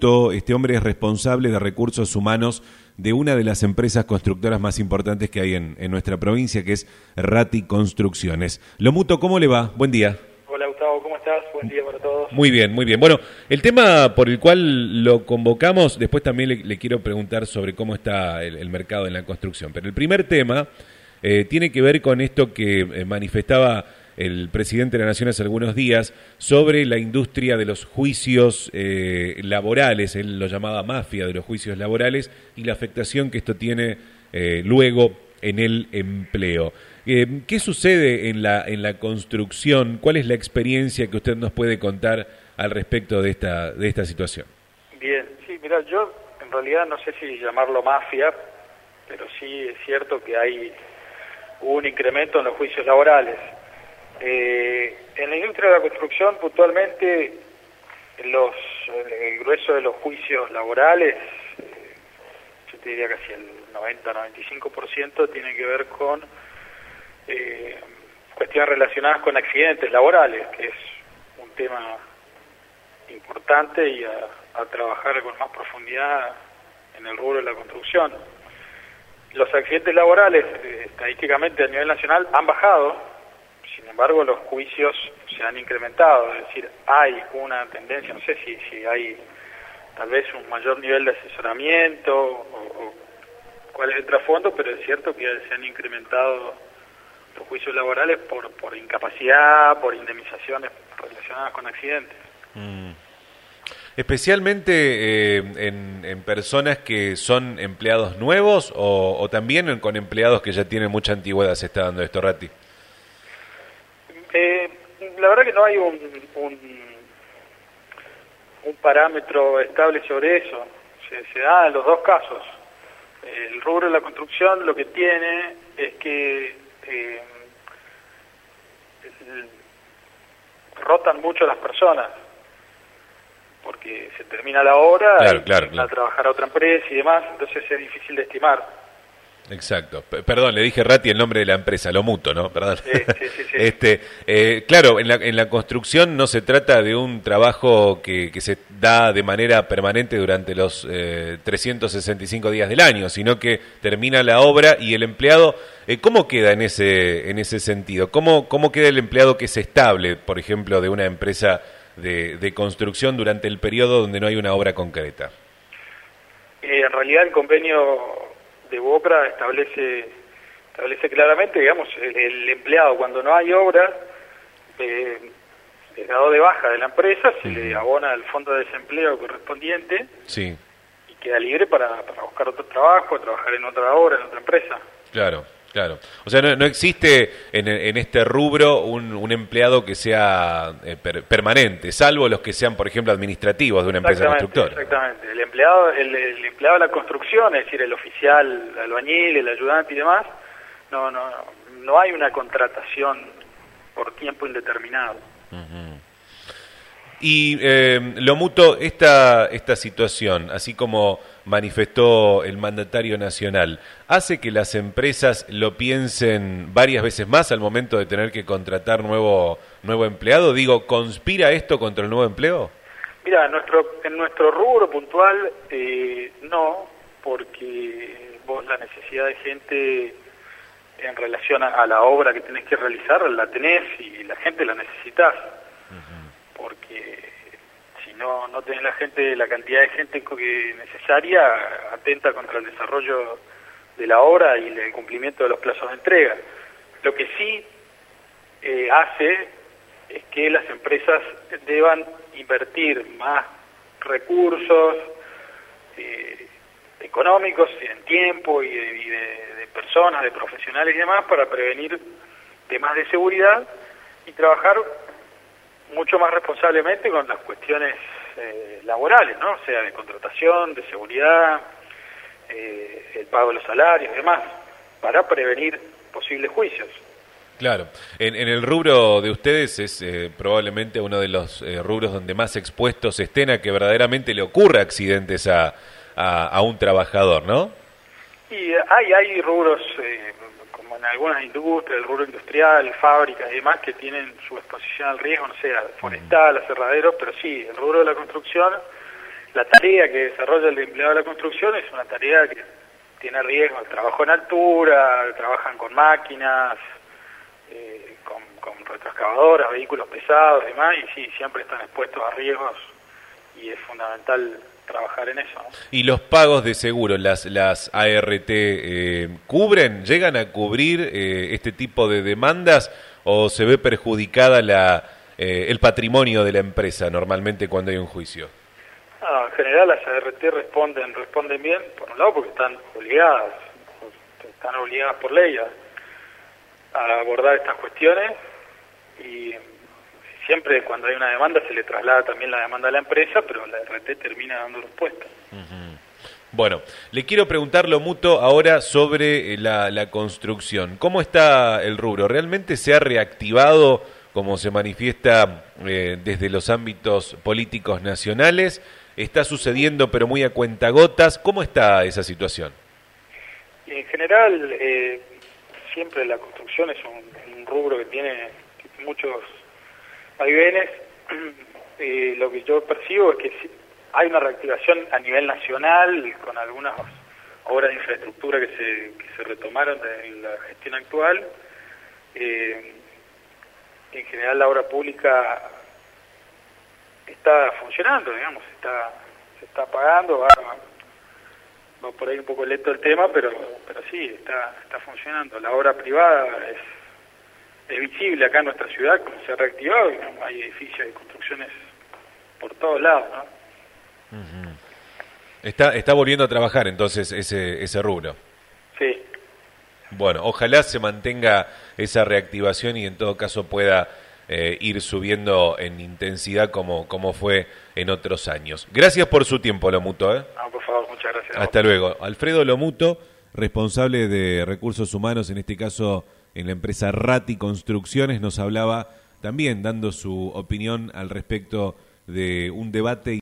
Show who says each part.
Speaker 1: Este hombre es responsable de recursos humanos de una de las empresas constructoras más importantes que hay en, nuestra provincia, que es Rati Construcciones. Lo Muto, ¿cómo le va? Buen día.
Speaker 2: Hola Gustavo, ¿cómo estás? Buen día para todos.
Speaker 1: Muy bien, muy bien. Bueno, el tema por el cual lo convocamos, después también le, quiero preguntar sobre cómo está el, mercado en la construcción. Pero el primer tema eh, tiene que ver con esto que eh, manifestaba el presidente de la Nación hace algunos días sobre la industria de los juicios eh, laborales, él lo llamaba mafia de los juicios laborales, y la afectación que esto tiene eh, luego en el empleo. Eh, ¿Qué sucede en la, en la construcción? ¿Cuál es la experiencia que usted nos puede contar al respecto de esta, de esta situación?
Speaker 2: Bien, sí, mira, yo en realidad no sé si llamarlo mafia, pero sí es cierto que hay un incremento en los juicios laborales. Eh, en la industria de la construcción, puntualmente, los, el grueso de los juicios laborales, eh, yo te diría casi el 90-95%, tiene que ver con eh, cuestiones relacionadas con accidentes laborales, que es un tema importante y a, a trabajar con más profundidad en el rubro de la construcción. Los accidentes laborales, eh, estadísticamente a nivel nacional, han bajado, sin embargo, los juicios se han incrementado, es decir, hay una tendencia, no sé si, si hay tal vez un mayor nivel de asesoramiento o, cuál es el trasfondo, pero es cierto que se han incrementado los juicios laborales por, por incapacidad, por indemnizaciones relacionadas con accidentes. Mm.
Speaker 1: Especialmente eh, en, personas que son empleados nuevos o, o también con empleados que ya tienen mucha antigüedad, se está dando esto, Rati.
Speaker 2: La verdad que no hay un, un, parámetro estable sobre eso. Se, da en los dos casos. El rubro de la construcción lo que tiene es que eh, rotan mucho las personas porque se termina la obra y a trabajar a otra empresa y demás, entonces es difícil de estimar.
Speaker 1: Exacto. perdón, le dije Rati el nombre de la empresa, lo muto, ¿no? Perdón. Sí, sí, sí, este, eh, claro, en la, en la construcción no se trata de un trabajo que, que se da de manera permanente durante los eh, 365 días del año, sino que termina la obra y el empleado, eh, ¿cómo queda en ese, en ese sentido? ¿Cómo, ¿Cómo queda el empleado que es estable, por ejemplo, de una empresa de, de construcción durante el periodo donde no hay una obra concreta?
Speaker 2: Eh, en realidad el convenio de Bocra establece establece claramente, digamos, el, empleado cuando no hay obra, eh, es dado de baja de la empresa, se le abona el fondo de desempleo correspondiente
Speaker 1: sí.
Speaker 2: y queda libre para, para buscar otro trabajo, trabajar en otra obra, en otra empresa.
Speaker 1: Claro. Claro. O sea, no, existe en, en, este rubro un, un empleado que sea eh, permanente, salvo los que sean, por ejemplo, administrativos de una empresa constructora.
Speaker 2: Exactamente. El empleado, el, empleado de la construcción, es decir, el oficial, el albañil, el ayudante y demás, no, no, no hay una contratación por tiempo indeterminado.
Speaker 1: Y eh, lo muto, esta, esta situación, así como manifestó el mandatario nacional, ¿hace que las empresas lo piensen varias veces más al momento de tener que contratar nuevo, nuevo empleado? Digo, ¿conspira esto contra el nuevo empleo?
Speaker 2: Mira, nuestro, en nuestro rubro puntual, eh, no, porque vos la necesidad de gente en relación a, la obra que tenés que realizar la tenés y la gente la necesitas porque no no tenés la gente la cantidad de gente que necesaria atenta contra el desarrollo de la obra y el cumplimiento de los plazos de entrega. Lo que sí eh, hace es que las empresas deban invertir más recursos eh, económicos, en tiempo y, de, de, personas, de profesionales y demás para prevenir temas de seguridad y trabajar mucho más responsablemente con las cuestiones eh, laborales, ¿no? O sea, de contratación, de seguridad, eh, el pago de los salarios y demás, para prevenir posibles juicios.
Speaker 1: Claro, en, el rubro de ustedes es eh, probablemente uno de los rubros donde más expuestos estén a que verdaderamente le ocurra accidentes a, a, un trabajador, ¿no?
Speaker 2: Y hay, hay rubros en algunas industrias, el rubro industrial, fábricas y demás que tienen su exposición al riesgo, no sé, forestal, aserraderos, pero sí, el rubro de la construcción, la tarea que desarrolla el empleado de la construcción es una tarea que tiene riesgo, trabajo en altura, trabajan con máquinas, eh, con, con retroexcavadoras, vehículos pesados y demás, y sí, siempre están expuestos a riesgos y es fundamental trabajar en eso.
Speaker 1: ¿Y los pagos de seguro, las, las ART, eh, cubren, llegan a cubrir eh, este tipo de demandas o se ve perjudicada la, eh, el patrimonio de la empresa normalmente cuando hay un juicio?
Speaker 2: en general las ART responden, responden bien, por un lado porque están obligadas, están obligadas por ley a, a abordar estas cuestiones siempre cuando hay una demanda se le traslada también la demanda a la empresa, pero la RT termina dando respuesta.
Speaker 1: Bueno, le quiero preguntar lo mutuo ahora sobre eh, la, la, construcción. ¿Cómo está el rubro? ¿Realmente se ha reactivado como se manifiesta eh, desde los ámbitos políticos nacionales? ¿Está sucediendo pero muy a cuentagotas? ¿Cómo está esa situación?
Speaker 2: En general, eh, siempre la construcción es un, un rubro que tiene muchos vaivenes, eh, lo que yo percibo es que hay una reactivación a nivel nacional con algunas obras de infraestructura que se, que se retomaron en la gestión actual. Eh, en general la obra pública está funcionando, digamos, está, se está pagando, va, va por ahí un poco lento el tema, pero, pero sí, está, está funcionando. La obra privada es es visible acá en nuestra ciudad como se ha reactivado, hay edificios y construcciones por todos lados, ¿no?
Speaker 1: Está, está volviendo a trabajar entonces ese, ese rubro.
Speaker 2: Sí.
Speaker 1: Bueno, ojalá se mantenga esa reactivación y en todo caso pueda eh, ir subiendo en intensidad como, como fue en otros años. Gracias por su tiempo, Lomuto. ¿eh?
Speaker 2: No, por favor, muchas gracias.
Speaker 1: Hasta luego. Alfredo Lomuto, responsable de recursos humanos, en este caso en la empresa Rati Construcciones, nos hablaba también dando su opinión al respecto de un debate